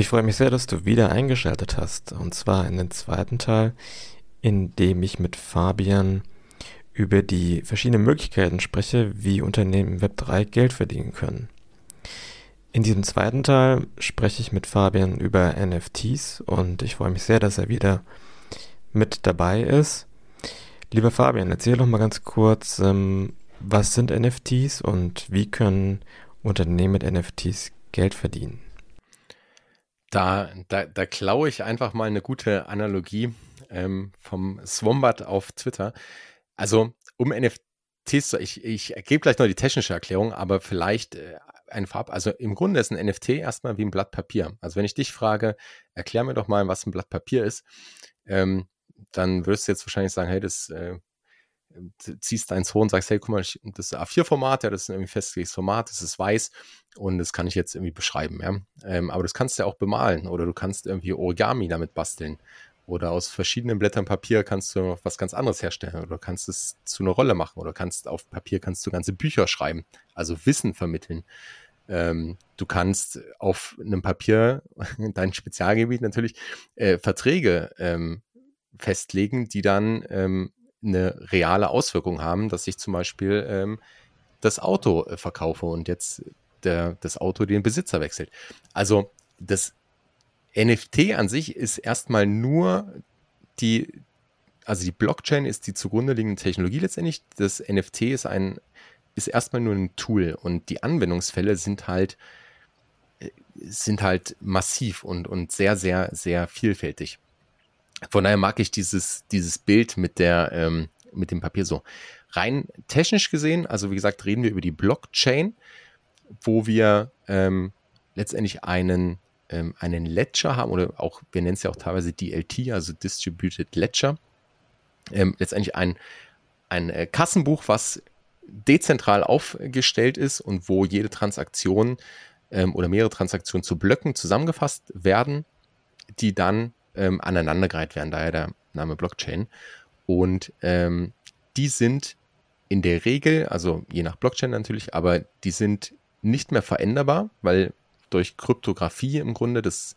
Ich freue mich sehr, dass du wieder eingeschaltet hast, und zwar in den zweiten Teil, in dem ich mit Fabian über die verschiedenen Möglichkeiten spreche, wie Unternehmen im Web 3 Geld verdienen können. In diesem zweiten Teil spreche ich mit Fabian über NFTs und ich freue mich sehr, dass er wieder mit dabei ist. Lieber Fabian, erzähl doch mal ganz kurz, ähm, was sind NFTs und wie können Unternehmen mit NFTs Geld verdienen? Da, da, da klaue ich einfach mal eine gute Analogie ähm, vom Swombat auf Twitter. Also um NFTs, ich, ich gebe gleich noch die technische Erklärung, aber vielleicht äh, ein Farb, also im Grunde ist ein NFT erstmal wie ein Blatt Papier. Also wenn ich dich frage, erklär mir doch mal, was ein Blatt Papier ist, ähm, dann wirst du jetzt wahrscheinlich sagen, hey, das äh, ziehst eins hoch und sagst, hey, guck mal, das ist A4-Format, ja, das ist ein irgendwie festgelegtes Format, das ist weiß und das kann ich jetzt irgendwie beschreiben, ja. Ähm, aber das kannst du ja auch bemalen oder du kannst irgendwie Origami damit basteln oder aus verschiedenen Blättern Papier kannst du was ganz anderes herstellen oder kannst es zu einer Rolle machen oder kannst auf Papier kannst du ganze Bücher schreiben, also Wissen vermitteln. Ähm, du kannst auf einem Papier, dein Spezialgebiet natürlich, äh, Verträge ähm, festlegen, die dann ähm, eine reale Auswirkung haben, dass ich zum Beispiel ähm, das Auto äh, verkaufe und jetzt der, das Auto den Besitzer wechselt. Also das NFT an sich ist erstmal nur die, also die Blockchain ist die zugrunde liegende Technologie letztendlich. Das NFT ist ein, ist erstmal nur ein Tool und die Anwendungsfälle sind halt, äh, sind halt massiv und, und sehr, sehr, sehr vielfältig. Von daher mag ich dieses, dieses Bild mit der, ähm, mit dem Papier so. Rein technisch gesehen, also wie gesagt, reden wir über die Blockchain, wo wir ähm, letztendlich einen, ähm, einen Ledger haben oder auch, wir nennen es ja auch teilweise DLT, also Distributed Ledger. Ähm, letztendlich ein, ein äh, Kassenbuch, was dezentral aufgestellt ist und wo jede Transaktion ähm, oder mehrere Transaktionen zu Blöcken zusammengefasst werden, die dann ähm, aneinandergereiht werden, daher der Name Blockchain. Und ähm, die sind in der Regel, also je nach Blockchain natürlich, aber die sind nicht mehr veränderbar, weil durch Kryptographie im Grunde das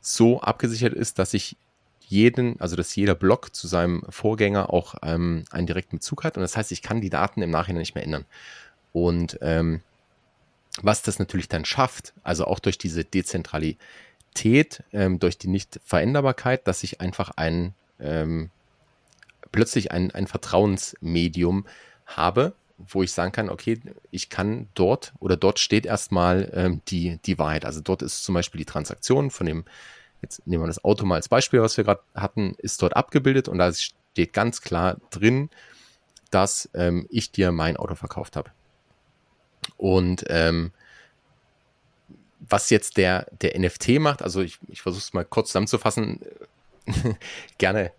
so abgesichert ist, dass ich jeden, also dass jeder Block zu seinem Vorgänger auch ähm, einen direkten Bezug hat. Und das heißt, ich kann die Daten im Nachhinein nicht mehr ändern. Und ähm, was das natürlich dann schafft, also auch durch diese Dezentralität, Stabilität, ähm, durch die Nicht-Veränderbarkeit, dass ich einfach ein ähm, plötzlich ein, ein Vertrauensmedium habe, wo ich sagen kann, okay, ich kann dort oder dort steht erstmal ähm, die, die Wahrheit. Also dort ist zum Beispiel die Transaktion von dem, jetzt nehmen wir das Auto mal als Beispiel, was wir gerade hatten, ist dort abgebildet und da steht ganz klar drin, dass ähm, ich dir mein Auto verkauft habe. Und ähm, was jetzt der, der NFT macht, also ich, ich versuche es mal kurz zusammenzufassen, gerne,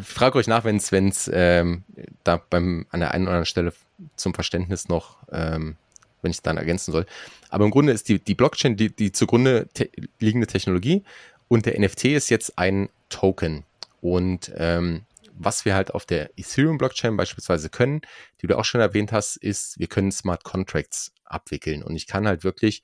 frage euch nach, wenn es ähm, da beim, an der einen oder anderen Stelle zum Verständnis noch, ähm, wenn ich es dann ergänzen soll. Aber im Grunde ist die, die Blockchain die, die zugrunde te liegende Technologie und der NFT ist jetzt ein Token. Und ähm, was wir halt auf der Ethereum-Blockchain beispielsweise können, die du auch schon erwähnt hast, ist, wir können Smart Contracts abwickeln. Und ich kann halt wirklich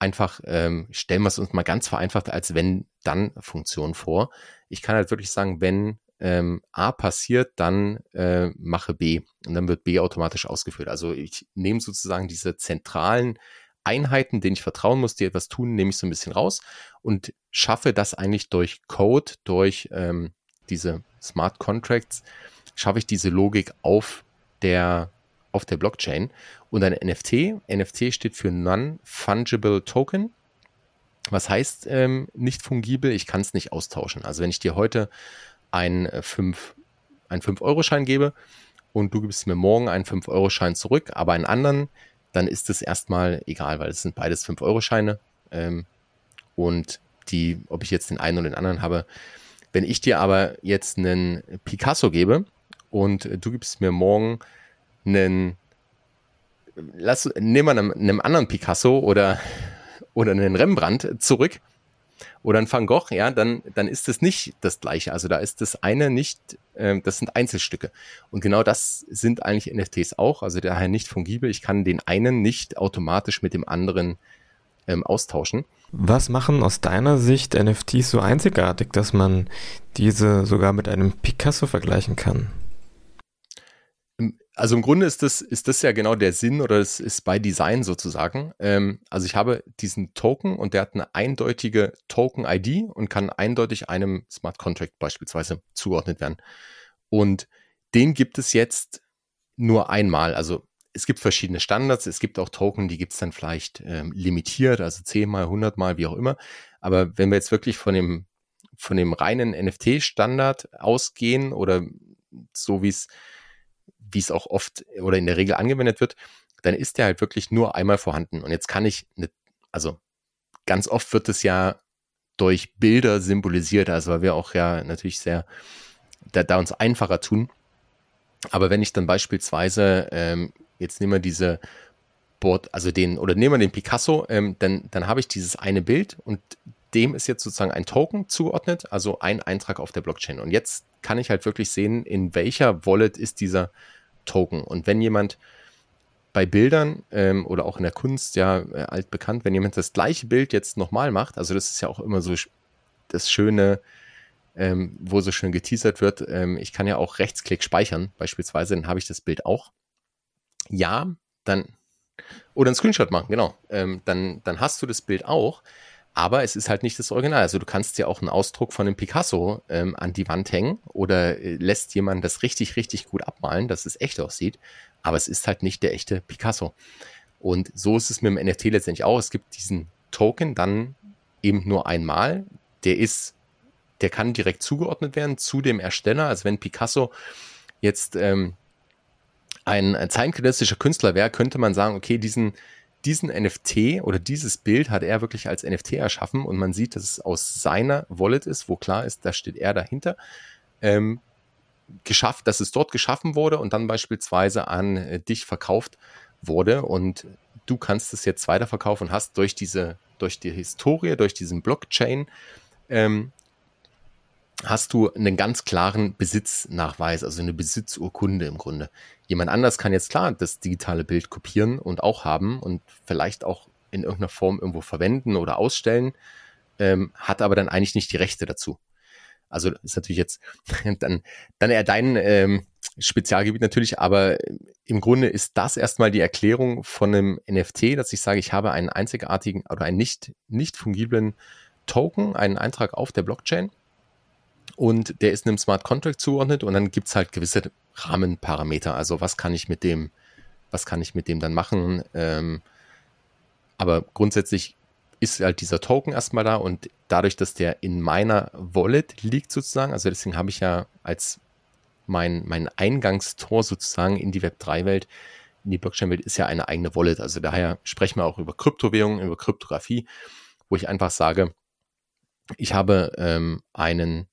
einfach, ähm, stellen wir es uns mal ganz vereinfacht als wenn-dann-Funktion vor. Ich kann halt wirklich sagen, wenn ähm, A passiert, dann äh, mache B und dann wird B automatisch ausgeführt. Also ich nehme sozusagen diese zentralen Einheiten, denen ich vertrauen muss, die etwas tun, nehme ich so ein bisschen raus und schaffe das eigentlich durch Code, durch ähm, diese Smart Contracts, schaffe ich diese Logik auf der auf der Blockchain und ein NFT. NFT steht für Non-Fungible Token. Was heißt ähm, nicht fungibel? Ich kann es nicht austauschen. Also wenn ich dir heute einen 5 äh, einen 5-Euro-Schein gebe und du gibst mir morgen einen 5-Euro-Schein zurück, aber einen anderen, dann ist es erstmal egal, weil es sind beides 5-Euro-Scheine. Ähm, und die, ob ich jetzt den einen oder den anderen habe. Wenn ich dir aber jetzt einen Picasso gebe und du gibst mir morgen einen, lass, nehmen wir einem, einem anderen Picasso oder, oder einen Rembrandt zurück oder ein Van Gogh, ja, dann, dann ist es nicht das Gleiche. Also da ist das eine nicht, äh, das sind Einzelstücke. Und genau das sind eigentlich NFTs auch, also daher nicht fungibel. Ich kann den einen nicht automatisch mit dem anderen ähm, austauschen. Was machen aus deiner Sicht NFTs so einzigartig, dass man diese sogar mit einem Picasso vergleichen kann? Also im Grunde ist das, ist das ja genau der Sinn oder es ist bei Design sozusagen. Ähm, also ich habe diesen Token und der hat eine eindeutige Token-ID und kann eindeutig einem Smart Contract beispielsweise zugeordnet werden. Und den gibt es jetzt nur einmal. Also es gibt verschiedene Standards. Es gibt auch Token, die gibt es dann vielleicht ähm, limitiert, also zehnmal, hundertmal, wie auch immer. Aber wenn wir jetzt wirklich von dem, von dem reinen NFT-Standard ausgehen oder so wie es wie es auch oft oder in der Regel angewendet wird, dann ist der halt wirklich nur einmal vorhanden. Und jetzt kann ich, nicht, also ganz oft wird es ja durch Bilder symbolisiert, also weil wir auch ja natürlich sehr, da, da uns einfacher tun. Aber wenn ich dann beispielsweise, ähm, jetzt nehmen wir diese Board, also den, oder nehmen wir den Picasso, ähm, dann, dann habe ich dieses eine Bild und dem ist jetzt sozusagen ein Token zugeordnet, also ein Eintrag auf der Blockchain. Und jetzt kann ich halt wirklich sehen, in welcher Wallet ist dieser Token. Und wenn jemand bei Bildern ähm, oder auch in der Kunst ja äh, altbekannt, wenn jemand das gleiche Bild jetzt nochmal macht, also das ist ja auch immer so das Schöne, ähm, wo so schön geteasert wird, ähm, ich kann ja auch Rechtsklick speichern, beispielsweise, dann habe ich das Bild auch. Ja, dann, oder einen Screenshot machen, genau, ähm, dann, dann hast du das Bild auch, aber es ist halt nicht das Original. Also du kannst ja auch einen Ausdruck von einem Picasso ähm, an die Wand hängen oder äh, lässt jemand das richtig, richtig gut abmalen, dass es echt aussieht. Aber es ist halt nicht der echte Picasso. Und so ist es mit dem NFT letztendlich auch. Es gibt diesen Token dann eben nur einmal. Der ist, der kann direkt zugeordnet werden zu dem Ersteller. Also wenn Picasso jetzt ähm, ein, ein zeitgenössischer Künstler wäre, könnte man sagen, okay, diesen diesen NFT oder dieses Bild hat er wirklich als NFT erschaffen und man sieht, dass es aus seiner Wallet ist, wo klar ist, da steht er dahinter. Ähm, geschafft, dass es dort geschaffen wurde und dann beispielsweise an äh, dich verkauft wurde und du kannst es jetzt weiterverkaufen und hast durch diese, durch die Historie, durch diesen Blockchain ähm, hast du einen ganz klaren Besitznachweis, also eine Besitzurkunde im Grunde. Jemand anders kann jetzt klar das digitale Bild kopieren und auch haben und vielleicht auch in irgendeiner Form irgendwo verwenden oder ausstellen, ähm, hat aber dann eigentlich nicht die Rechte dazu. Also ist natürlich jetzt dann, dann eher dein ähm, Spezialgebiet natürlich, aber im Grunde ist das erstmal die Erklärung von einem NFT, dass ich sage, ich habe einen einzigartigen oder einen nicht, nicht fungiblen Token, einen Eintrag auf der Blockchain und der ist einem Smart Contract zugeordnet und dann gibt es halt gewisse Rahmenparameter. Also was kann ich mit dem, was kann ich mit dem dann machen? Ähm, aber grundsätzlich ist halt dieser Token erstmal da und dadurch, dass der in meiner Wallet liegt sozusagen, also deswegen habe ich ja als mein, mein Eingangstor sozusagen in die Web3-Welt, in die Blockchain-Welt ist ja eine eigene Wallet. Also daher sprechen wir auch über Kryptowährungen, über Kryptographie, wo ich einfach sage, ich habe ähm, einen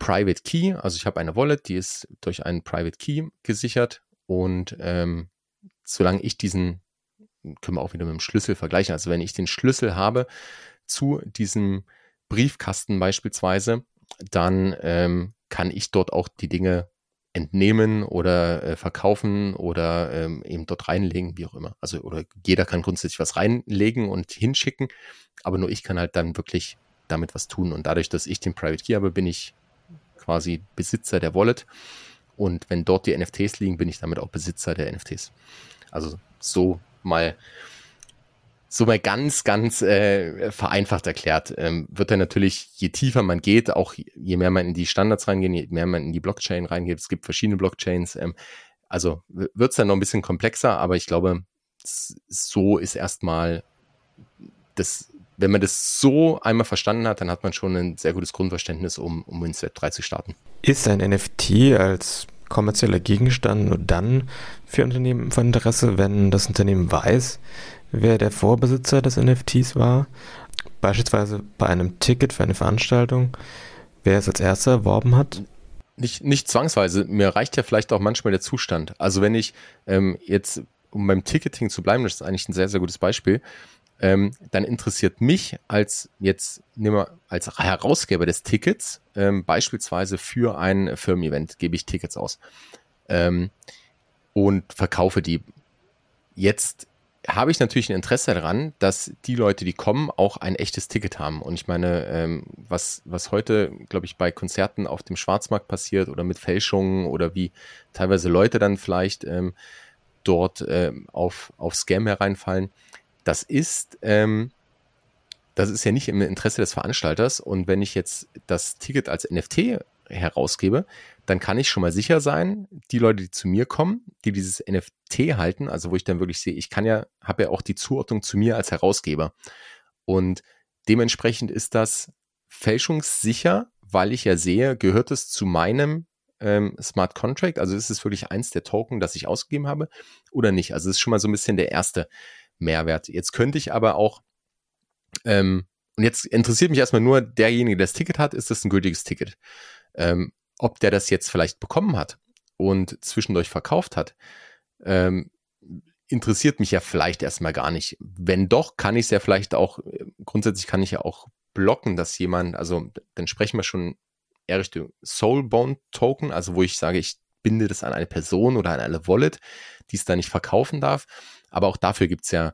Private Key. Also ich habe eine Wallet, die ist durch einen Private Key gesichert und ähm, solange ich diesen, können wir auch wieder mit dem Schlüssel vergleichen, also wenn ich den Schlüssel habe zu diesem Briefkasten beispielsweise, dann ähm, kann ich dort auch die Dinge entnehmen oder äh, verkaufen oder ähm, eben dort reinlegen, wie auch immer. Also oder jeder kann grundsätzlich was reinlegen und hinschicken, aber nur ich kann halt dann wirklich damit was tun. Und dadurch, dass ich den Private Key habe, bin ich quasi Besitzer der Wallet. Und wenn dort die NFTs liegen, bin ich damit auch Besitzer der NFTs. Also so mal so mal ganz, ganz äh, vereinfacht erklärt, ähm, wird dann natürlich, je tiefer man geht, auch je mehr man in die Standards reingeht, je mehr man in die Blockchain reingeht, es gibt verschiedene Blockchains, ähm, also wird es dann noch ein bisschen komplexer, aber ich glaube, so ist erstmal das wenn man das so einmal verstanden hat, dann hat man schon ein sehr gutes Grundverständnis, um, um ins Web 3 zu starten. Ist ein NFT als kommerzieller Gegenstand nur dann für Unternehmen von Interesse, wenn das Unternehmen weiß, wer der Vorbesitzer des NFTs war? Beispielsweise bei einem Ticket für eine Veranstaltung, wer es als erster erworben hat? Nicht, nicht zwangsweise. Mir reicht ja vielleicht auch manchmal der Zustand. Also wenn ich ähm, jetzt, um beim Ticketing zu bleiben, das ist eigentlich ein sehr, sehr gutes Beispiel, ähm, dann interessiert mich als jetzt nehmen wir als Herausgeber des Tickets ähm, beispielsweise für ein Firmen-Event gebe ich Tickets aus ähm, und verkaufe die. Jetzt habe ich natürlich ein Interesse daran, dass die Leute, die kommen, auch ein echtes Ticket haben. Und ich meine, ähm, was, was heute, glaube ich, bei Konzerten auf dem Schwarzmarkt passiert oder mit Fälschungen oder wie teilweise Leute dann vielleicht ähm, dort ähm, auf, auf Scam hereinfallen, das ist, ähm, das ist ja nicht im Interesse des Veranstalters. Und wenn ich jetzt das Ticket als NFT herausgebe, dann kann ich schon mal sicher sein, die Leute, die zu mir kommen, die dieses NFT halten, also wo ich dann wirklich sehe, ich kann ja, habe ja auch die Zuordnung zu mir als Herausgeber. Und dementsprechend ist das fälschungssicher, weil ich ja sehe, gehört es zu meinem ähm, Smart Contract, also ist es wirklich eins der Token, das ich ausgegeben habe oder nicht. Also es ist schon mal so ein bisschen der erste Mehrwert. Jetzt könnte ich aber auch ähm, und jetzt interessiert mich erstmal nur, derjenige, der das Ticket hat, ist das ein gültiges Ticket? Ähm, ob der das jetzt vielleicht bekommen hat und zwischendurch verkauft hat, ähm, interessiert mich ja vielleicht erstmal gar nicht. Wenn doch, kann ich es ja vielleicht auch, grundsätzlich kann ich ja auch blocken, dass jemand, also dann sprechen wir schon eher Richtung Soulbound Token, also wo ich sage, ich binde das an eine Person oder an eine Wallet, die es da nicht verkaufen darf. Aber auch dafür gibt es ja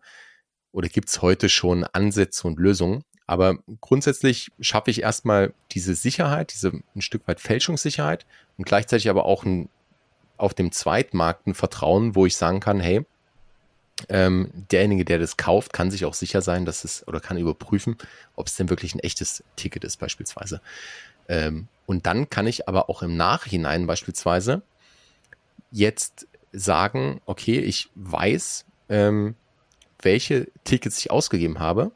oder gibt es heute schon Ansätze und Lösungen. Aber grundsätzlich schaffe ich erstmal diese Sicherheit, diese ein Stück weit Fälschungssicherheit und gleichzeitig aber auch ein, auf dem Zweitmarkt ein Vertrauen, wo ich sagen kann, hey, ähm, derjenige, der das kauft, kann sich auch sicher sein, dass es oder kann überprüfen, ob es denn wirklich ein echtes Ticket ist, beispielsweise. Ähm, und dann kann ich aber auch im Nachhinein beispielsweise jetzt sagen, okay, ich weiß, ähm, welche Tickets ich ausgegeben habe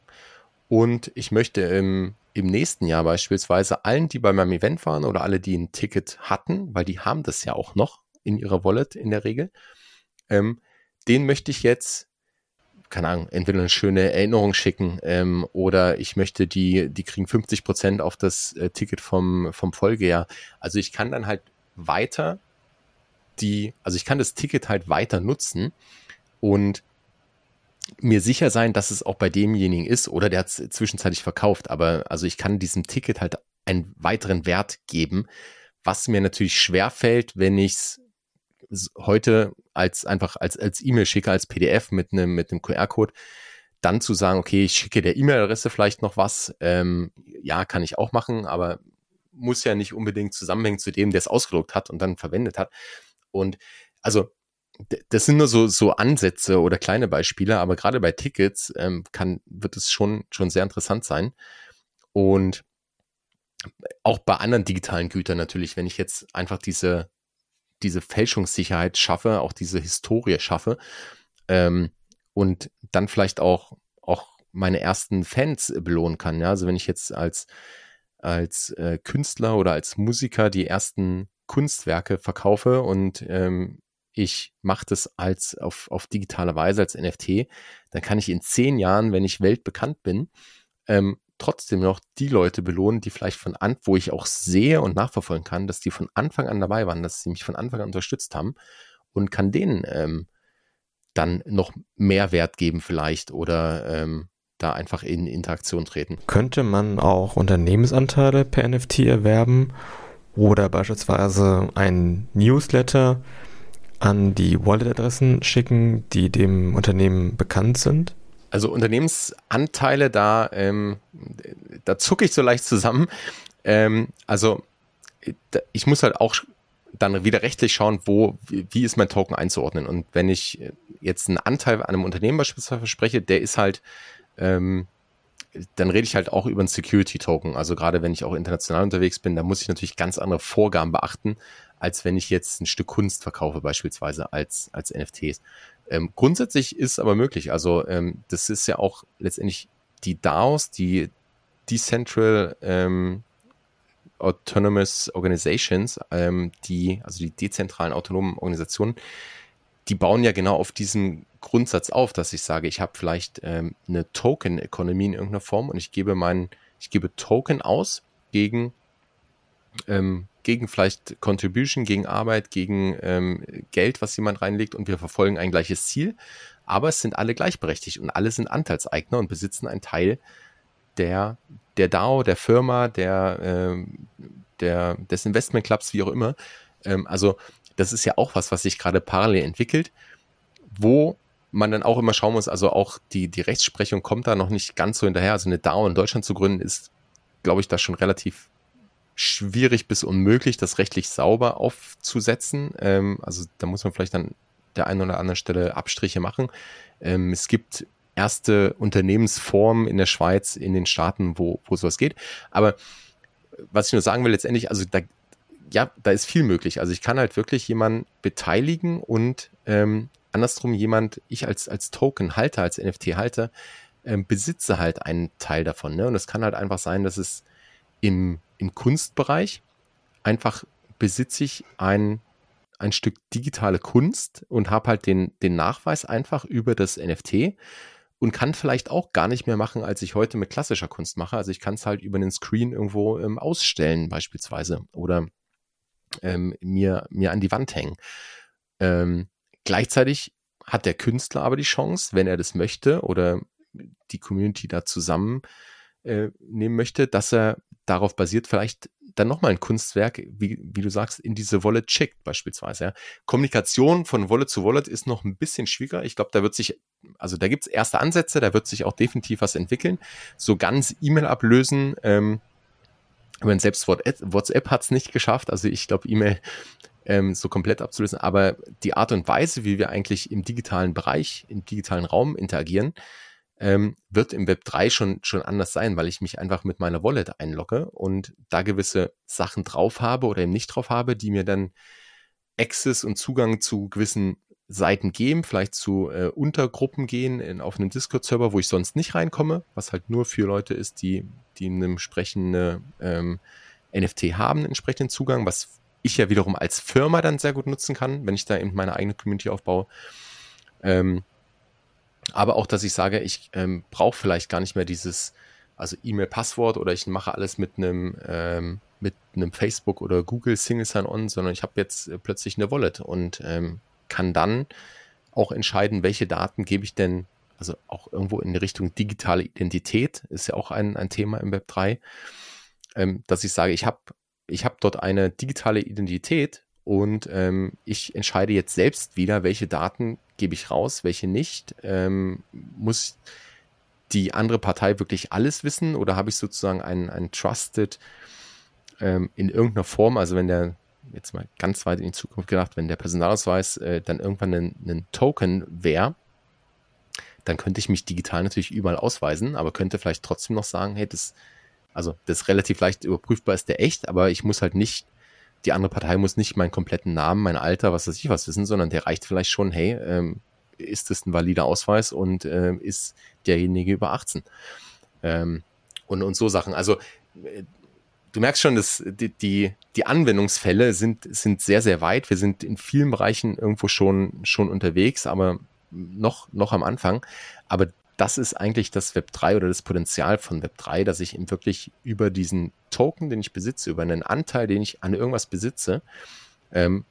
und ich möchte im, im nächsten Jahr beispielsweise allen, die bei meinem Event waren oder alle, die ein Ticket hatten, weil die haben das ja auch noch in ihrer Wallet in der Regel, ähm, den möchte ich jetzt, keine Ahnung, entweder eine schöne Erinnerung schicken ähm, oder ich möchte die, die kriegen 50 Prozent auf das äh, Ticket vom, vom Folgejahr. Also ich kann dann halt weiter die, also ich kann das Ticket halt weiter nutzen und mir sicher sein, dass es auch bei demjenigen ist oder der hat es zwischenzeitlich verkauft. Aber also ich kann diesem Ticket halt einen weiteren Wert geben, was mir natürlich schwer fällt, wenn ich es heute als einfach als als E-Mail schicke, als PDF mit einem mit QR-Code, dann zu sagen, okay, ich schicke der E-Mail-Adresse vielleicht noch was, ähm, ja, kann ich auch machen, aber muss ja nicht unbedingt zusammenhängen zu dem, der es ausgedruckt hat und dann verwendet hat. Und also das sind nur so, so Ansätze oder kleine Beispiele, aber gerade bei Tickets ähm, kann, wird es schon, schon sehr interessant sein. Und auch bei anderen digitalen Gütern natürlich, wenn ich jetzt einfach diese, diese Fälschungssicherheit schaffe, auch diese Historie schaffe ähm, und dann vielleicht auch, auch meine ersten Fans belohnen kann. Ja? Also wenn ich jetzt als, als äh, Künstler oder als Musiker die ersten Kunstwerke verkaufe und ähm, ich mache das als auf, auf digitale Weise als NFT, dann kann ich in zehn Jahren, wenn ich weltbekannt bin, ähm, trotzdem noch die Leute belohnen, die vielleicht von an, wo ich auch sehe und nachverfolgen kann, dass die von Anfang an dabei waren, dass sie mich von Anfang an unterstützt haben und kann denen ähm, dann noch mehr Wert geben vielleicht oder ähm, da einfach in Interaktion treten. Könnte man auch Unternehmensanteile per NFT erwerben oder beispielsweise ein Newsletter an die Wallet-Adressen schicken, die dem Unternehmen bekannt sind? Also Unternehmensanteile, da, ähm, da zucke ich so leicht zusammen. Ähm, also ich muss halt auch dann wieder rechtlich schauen, wo, wie ist mein Token einzuordnen. Und wenn ich jetzt einen Anteil an einem Unternehmen beispielsweise verspreche, der ist halt, ähm, dann rede ich halt auch über einen Security-Token. Also gerade wenn ich auch international unterwegs bin, da muss ich natürlich ganz andere Vorgaben beachten, als wenn ich jetzt ein Stück Kunst verkaufe, beispielsweise als, als NFTs. Ähm, grundsätzlich ist aber möglich. Also ähm, das ist ja auch letztendlich die DAOs, die Decentral ähm, Autonomous Organizations, ähm, die, also die dezentralen autonomen Organisationen, die bauen ja genau auf diesem Grundsatz auf, dass ich sage, ich habe vielleicht ähm, eine Token-Economy in irgendeiner Form und ich gebe meinen, ich gebe Token aus gegen ähm, gegen vielleicht Contribution, gegen Arbeit, gegen ähm, Geld, was jemand reinlegt und wir verfolgen ein gleiches Ziel. Aber es sind alle gleichberechtigt und alle sind Anteilseigner und besitzen einen Teil der, der DAO, der Firma, der, ähm, der, des Investmentclubs, wie auch immer. Ähm, also das ist ja auch was, was sich gerade parallel entwickelt, wo man dann auch immer schauen muss, also auch die, die Rechtsprechung kommt da noch nicht ganz so hinterher. Also eine DAO in Deutschland zu gründen ist, glaube ich, da schon relativ schwierig bis unmöglich, das rechtlich sauber aufzusetzen. Ähm, also da muss man vielleicht an der einen oder anderen Stelle Abstriche machen. Ähm, es gibt erste Unternehmensformen in der Schweiz, in den Staaten, wo, wo sowas geht. Aber was ich nur sagen will, letztendlich, also da, ja, da ist viel möglich. Also ich kann halt wirklich jemanden beteiligen und ähm, andersrum jemand, ich als, als Token-Halter, als NFT-Halter, ähm, besitze halt einen Teil davon. Ne? Und es kann halt einfach sein, dass es im, im Kunstbereich einfach besitze ich ein, ein Stück digitale Kunst und habe halt den, den Nachweis einfach über das NFT und kann vielleicht auch gar nicht mehr machen, als ich heute mit klassischer Kunst mache. Also ich kann es halt über den Screen irgendwo ähm, ausstellen beispielsweise oder ähm, mir, mir an die Wand hängen. Ähm, gleichzeitig hat der Künstler aber die Chance, wenn er das möchte oder die Community da zusammen äh, nehmen möchte, dass er darauf basiert, vielleicht dann nochmal ein Kunstwerk, wie, wie du sagst, in diese Wallet schickt, beispielsweise. Ja. Kommunikation von Wallet zu Wallet ist noch ein bisschen schwieriger. Ich glaube, da wird sich, also da gibt es erste Ansätze, da wird sich auch definitiv was entwickeln. So ganz E-Mail ablösen, ähm, wenn selbst WhatsApp hat es nicht geschafft. Also ich glaube, E-Mail ähm, so komplett abzulösen. Aber die Art und Weise, wie wir eigentlich im digitalen Bereich, im digitalen Raum interagieren, ähm, wird im Web 3 schon, schon anders sein, weil ich mich einfach mit meiner Wallet einlogge und da gewisse Sachen drauf habe oder eben nicht drauf habe, die mir dann Access und Zugang zu gewissen Seiten geben, vielleicht zu äh, Untergruppen gehen in, auf einem Discord-Server, wo ich sonst nicht reinkomme, was halt nur für Leute ist, die, die einen entsprechenden ähm, NFT haben, entsprechenden Zugang, was ich ja wiederum als Firma dann sehr gut nutzen kann, wenn ich da eben meine eigene Community aufbaue. Ähm, aber auch, dass ich sage, ich ähm, brauche vielleicht gar nicht mehr dieses, also E-Mail-Passwort oder ich mache alles mit einem ähm, mit einem Facebook oder Google Single Sign-On, sondern ich habe jetzt äh, plötzlich eine Wallet und ähm, kann dann auch entscheiden, welche Daten gebe ich denn, also auch irgendwo in Richtung digitale Identität, ist ja auch ein, ein Thema im Web 3, ähm, dass ich sage, ich habe ich hab dort eine digitale Identität und ähm, ich entscheide jetzt selbst wieder, welche Daten gebe ich raus, welche nicht. Ähm, muss die andere Partei wirklich alles wissen oder habe ich sozusagen einen, einen Trusted ähm, in irgendeiner Form, also wenn der, jetzt mal ganz weit in die Zukunft gedacht, wenn der Personalausweis äh, dann irgendwann ein, Token wäre, dann könnte ich mich digital natürlich überall ausweisen, aber könnte vielleicht trotzdem noch sagen, hey, das, also das relativ leicht überprüfbar ist der echt, aber ich muss halt nicht die andere Partei muss nicht meinen kompletten Namen, mein Alter, was weiß ich was wissen, sondern der reicht vielleicht schon, hey, ähm, ist das ein valider Ausweis und äh, ist derjenige über 18? Ähm, und, und so Sachen. Also äh, du merkst schon, dass die, die, die Anwendungsfälle sind, sind sehr, sehr weit. Wir sind in vielen Bereichen irgendwo schon, schon unterwegs, aber noch, noch am Anfang. Aber das ist eigentlich das Web 3 oder das Potenzial von Web 3, dass ich eben wirklich über diesen Token, den ich besitze, über einen Anteil, den ich an irgendwas besitze, ähm,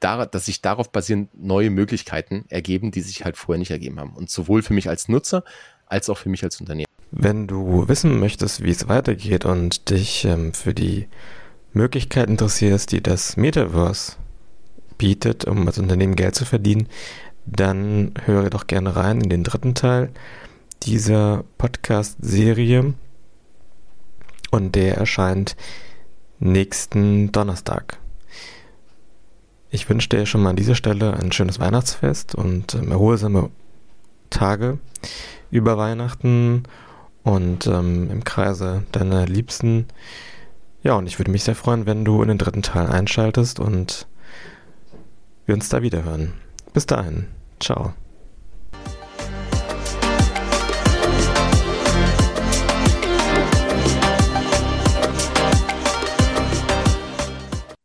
da, dass sich darauf basierend neue Möglichkeiten ergeben, die sich halt vorher nicht ergeben haben. Und sowohl für mich als Nutzer als auch für mich als Unternehmen. Wenn du wissen möchtest, wie es weitergeht und dich ähm, für die Möglichkeit interessierst, die das Metaverse bietet, um als Unternehmen Geld zu verdienen, dann höre doch gerne rein in den dritten Teil dieser Podcast-Serie. Und der erscheint nächsten Donnerstag. Ich wünsche dir schon mal an dieser Stelle ein schönes Weihnachtsfest und ähm, erholsame Tage über Weihnachten und ähm, im Kreise deiner Liebsten. Ja, und ich würde mich sehr freuen, wenn du in den dritten Teil einschaltest und wir uns da wieder hören. Bis dahin. Ciao.